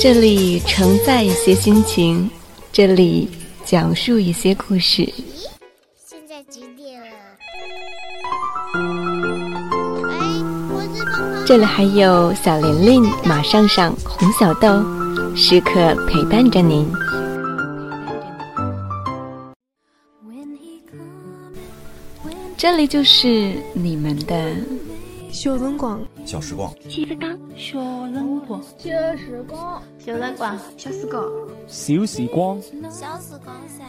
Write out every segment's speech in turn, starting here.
这里承载一些心情，这里讲述一些故事。这里还有小玲玲、马上上、红小豆，时刻陪伴着您。这里就是你们的小辰光，小时光，小时光，小辰光，小时光，小辰光，小时光，小时光，小时光噻。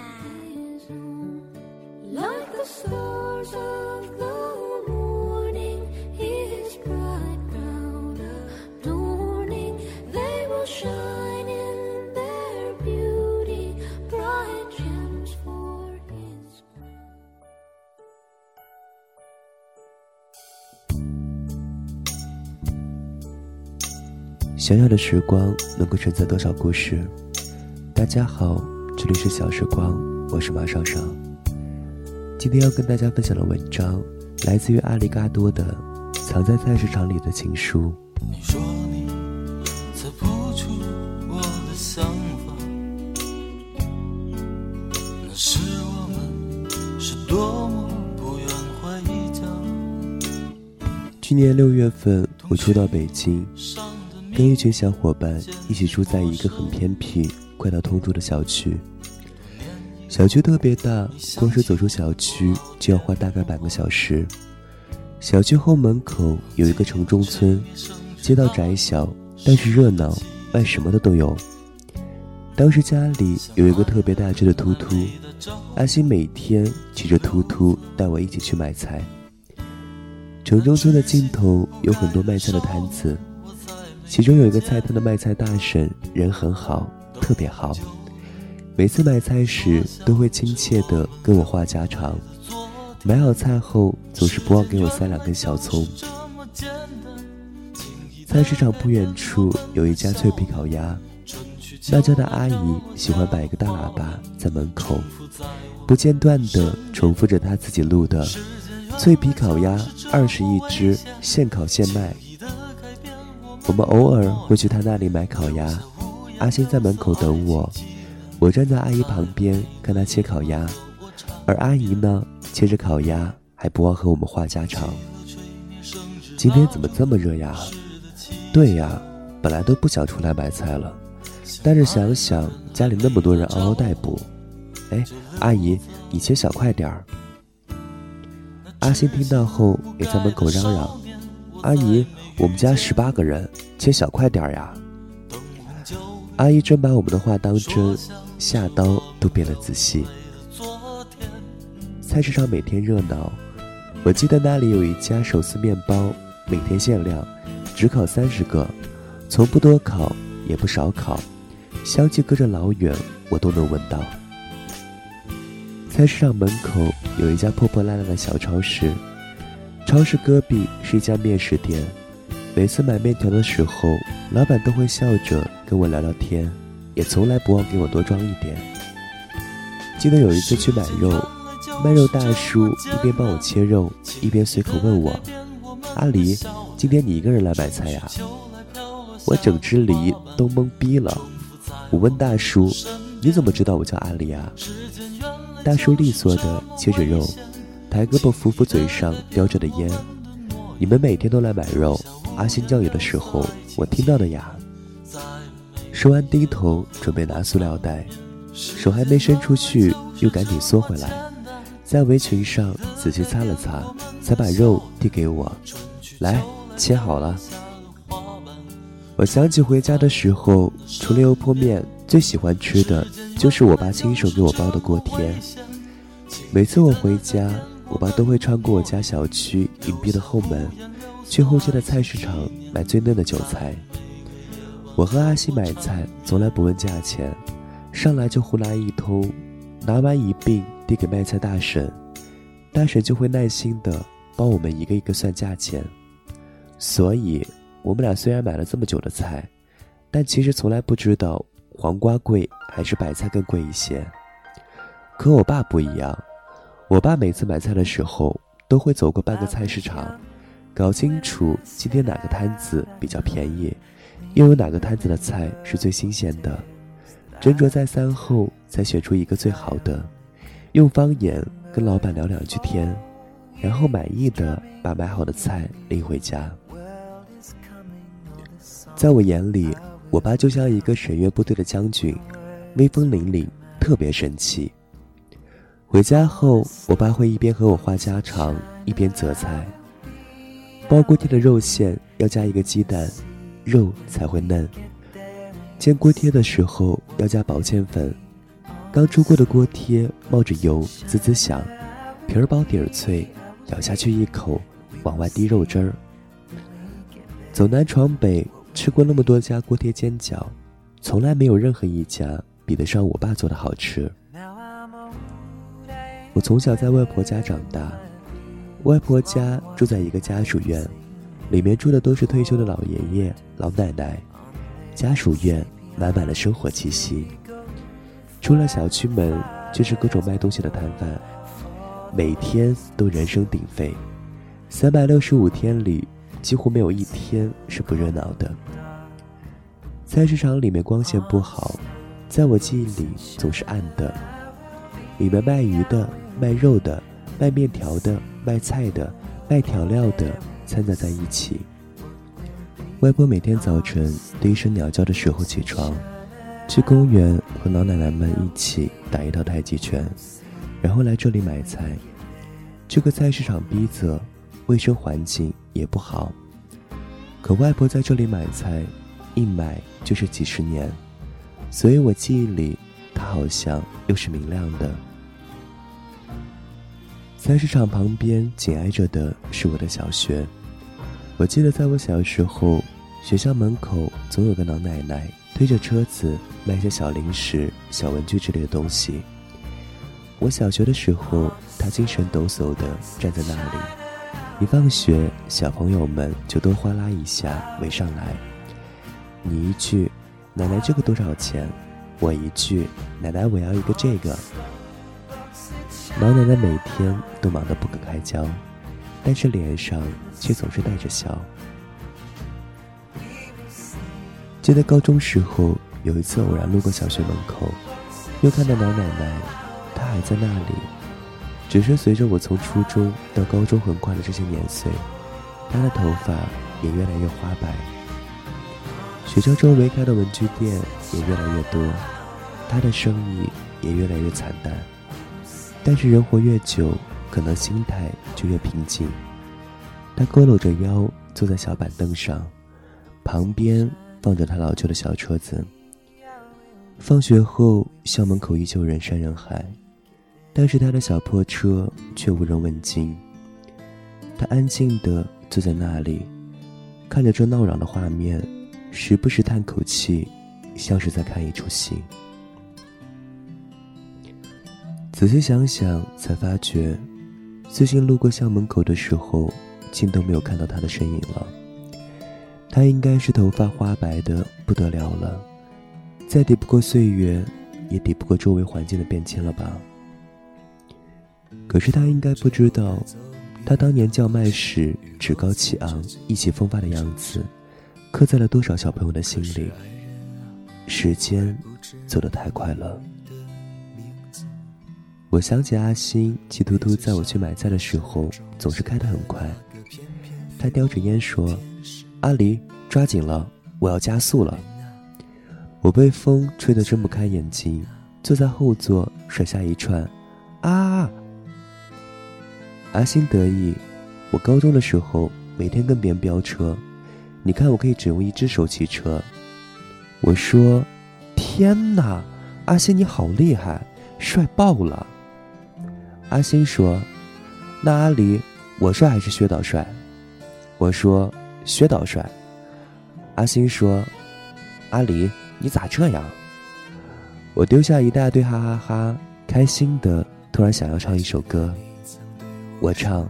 小小的时光能够承载多少故事？大家好，这里是小时光，我是马双双。今天要跟大家分享的文章来自于阿里嘎多的《藏在菜市场里的情书》。你说你猜不出我的想法，那时我们是多么不愿回家。去年六月份，我初到北京。跟一群小伙伴一起住在一个很偏僻、快到通州的小区。小区特别大，光是走出小区就要花大概半个小时。小区后门口有一个城中村，街道窄小，但是热闹，卖什么的都有。当时家里有一个特别大只的突突，阿星每天骑着突突带我一起去买菜。城中村的尽头有很多卖菜的摊子。其中有一个菜摊的卖菜大婶，人很好，特别好。每次买菜时，都会亲切地跟我话家常。买好菜后，总是不忘给我塞两根小葱。菜市场不远处有一家脆皮烤鸭，那家的阿姨喜欢摆一个大喇叭在门口，不间断地重复着她自己录的“脆皮烤鸭二十一只，现烤现卖”。我们偶尔会去他那里买烤鸭，阿星在门口等我，我站在阿姨旁边看他切烤鸭，而阿姨呢，切着烤鸭还不忘和我们话家常。今天怎么这么热呀？对呀，本来都不想出来买菜了，但是想想家里那么多人嗷嗷待哺，哎，阿姨你切小块点儿。阿星听到后也在门口嚷嚷。阿姨，我们家十八个人，切小块点儿呀。阿姨真把我们的话当真，下刀都变得仔细。菜市场每天热闹，我记得那里有一家手撕面包，每天限量，只烤三十个，从不多烤也不少烤，香气隔着老远我都能闻到。菜市场门口有一家破破烂烂的小超市。超市隔壁是一家面食店，每次买面条的时候，老板都会笑着跟我聊聊天，也从来不忘给我多装一点。记得有一次去买肉，卖肉大叔一边帮我切肉，一边随口问我：“阿狸，今天你一个人来买菜呀？”我整只梨都懵逼了。我问大叔：“你怎么知道我叫阿狸啊？”大叔利索的切着肉。抬胳膊扶扶嘴上叼着的烟，你们每天都来买肉，阿星叫有的时候我听到的呀。说完低头准备拿塑料袋，手还没伸出去，又赶紧缩回来，在围裙上仔细擦了擦，才把肉递给我，来切好了。我想起回家的时候，除了油泼面，最喜欢吃的就是我爸亲手给我包的锅贴。每次我回家。我爸都会穿过我家小区隐蔽的后门，去后街的菜市场买最嫩的韭菜。我和阿西买菜从来不问价钱，上来就胡拉一通，拿完一并递给卖菜大婶，大婶就会耐心的帮我们一个一个算价钱。所以，我们俩虽然买了这么久的菜，但其实从来不知道黄瓜贵还是白菜更贵一些。可我爸不一样，我爸每次买菜的时候都会走过半个菜市场，搞清楚今天哪个摊子比较便宜，又有哪个摊子的菜是最新鲜的，斟酌再三后才选出一个最好的，用方言跟老板聊两句天，然后满意的把买好的菜拎回家。在我眼里，我爸就像一个审阅部队的将军，威风凛凛，特别神气。回家后，我爸会一边和我话家常，一边择菜。包锅贴的肉馅要加一个鸡蛋，肉才会嫩。煎锅贴的时候要加保鲜粉。刚出锅的锅贴冒着油，滋滋响，皮儿薄底儿脆，咬下去一口，往外滴肉汁儿。走南闯北。吃过那么多家锅贴煎饺，从来没有任何一家比得上我爸做的好吃。我从小在外婆家长大，外婆家住在一个家属院，里面住的都是退休的老爷爷老奶奶。家属院满满的生活气息，出了小区门就是各种卖东西的摊贩，每天都人声鼎沸，三百六十五天里。几乎没有一天是不热闹的。菜市场里面光线不好，在我记忆里总是暗的。里面卖鱼的、卖肉的、卖面条的、卖菜的、卖调料的掺杂在一起。外婆每天早晨第一声鸟叫的时候起床，去公园和老奶奶们一起打一套太极拳，然后来这里买菜。这个菜市场逼仄。卫生环境也不好，可外婆在这里买菜，一买就是几十年，所以我记忆里她好像又是明亮的。菜市场旁边紧挨着的是我的小学，我记得在我小时候，学校门口总有个老奶奶推着车子卖些小零食、小文具之类的东西。我小学的时候，她精神抖擞的站在那里。一放学，小朋友们就都哗啦一下围上来。你一句“奶奶，这个多少钱？”我一句“奶奶，我要一个这个。”老奶奶每天都忙得不可开交，但是脸上却总是带着笑。记得高中时候，有一次偶然路过小学门口，又看到老奶奶，她还在那里。只是随着我从初中到高中横跨的这些年岁，她的头发也越来越花白。学校周围开的文具店也越来越多，她的生意也越来越惨淡。但是人活越久，可能心态就越平静。他佝偻着腰坐在小板凳上，旁边放着他老旧的小车子。放学后，校门口依旧人山人海。但是他的小破车却无人问津。他安静地坐在那里，看着这闹嚷的画面，时不时叹口气，像是在看一出戏。仔细想想，才发觉，最近路过校门口的时候，竟都没有看到他的身影了。他应该是头发花白的不得了了，再抵不过岁月，也抵不过周围环境的变迁了吧。可是他应该不知道，他当年叫卖时趾高气昂、意气风发的样子，刻在了多少小朋友的心里。时间走得太快了。我想起阿星，气突突在我去买菜的时候，总是开得很快。他叼着烟说：“阿离，抓紧了，我要加速了。”我被风吹得睁不开眼睛，坐在后座，甩下一串：“啊！”阿星得意，我高中的时候每天跟别人飙车，你看我可以只用一只手骑车。我说：“天哪，阿星你好厉害，帅爆了！”阿星说：“那阿离，我帅还是薛导帅？”我说：“薛导帅。”阿星说：“阿离，你咋这样？”我丢下一大堆哈哈哈，开心的突然想要唱一首歌。我唱，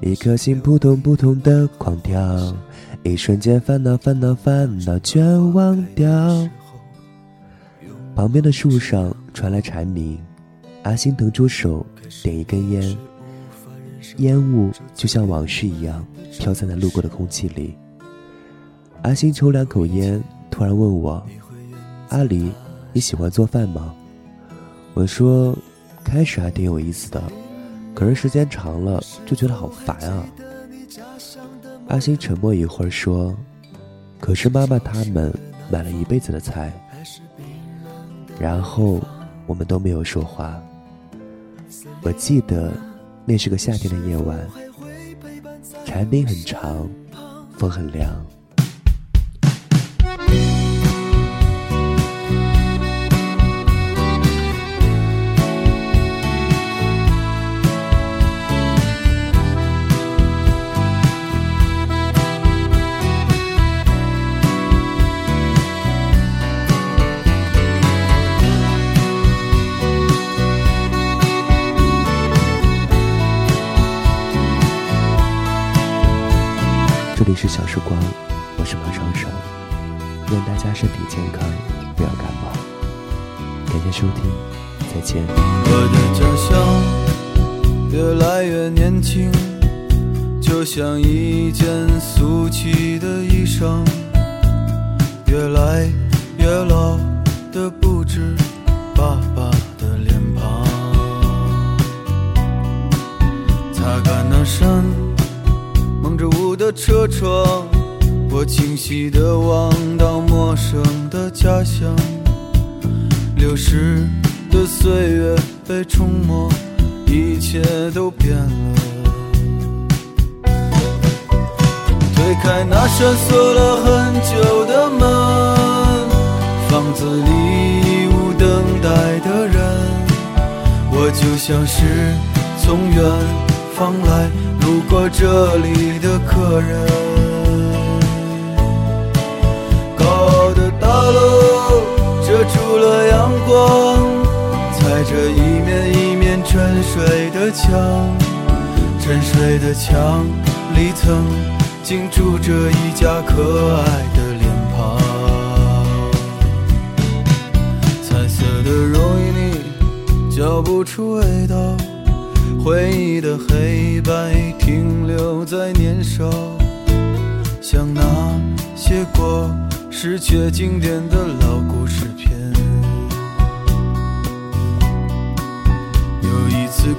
一颗心扑通扑通的狂跳，一瞬间烦恼烦恼烦恼全忘掉。旁边的树上传来蝉鸣，阿星腾出手点一根烟，烟雾就像往事一样飘散在路过的空气里。阿星抽两口烟，突然问我：“阿离，你喜欢做饭吗？”我说：“开始还挺有意思的，可是时间长了就觉得好烦啊。”阿星沉默一会儿说：“可是妈妈他们买了一辈子的菜。”然后我们都没有说话。我记得那是个夏天的夜晚，蝉鸣很长，风很凉。听，再见。我的家乡越来越年轻，就像一件俗气的衣裳，越来越老的不止爸爸的脸庞。擦干那扇蒙着雾的车窗，我清晰地望到陌生的家乡。流逝的岁月被冲没，一切都变了。推开那扇锁了很久的门，房子里已无等待的人，我就像是从远方来路过这里的客人。高傲的大楼光，踩着一面一面沉睡的墙，沉睡的墙里曾经住着一家可爱的脸庞。彩色的容易腻，嚼不出味道，回忆的黑白停留在年少，像那些过时却经典的老故事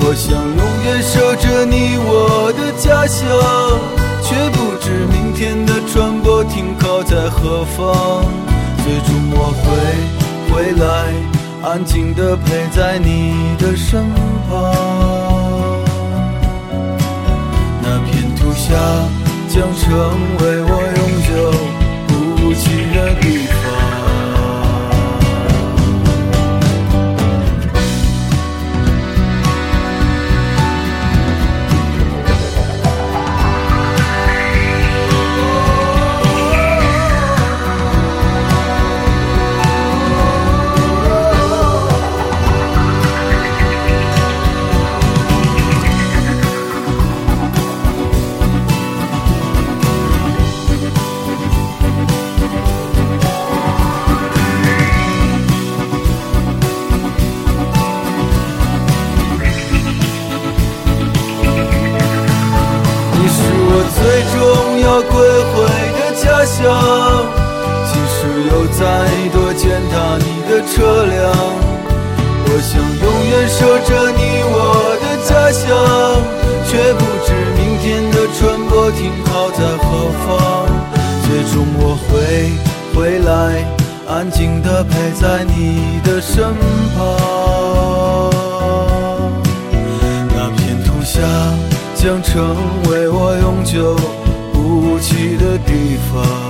我想永远守着你我的家乡，却不知明天的船舶停靠在何方。最终我会回来，安静地陪在你的身旁。那片土下将成为我永久不弃的地方家乡，即使有再多践踏你的车辆，我想永远守着你我的家乡，却不知明天的船舶停靠在何方。最终我会回来，安静地陪在你的身旁。那片土下将成为我永久不弃的 far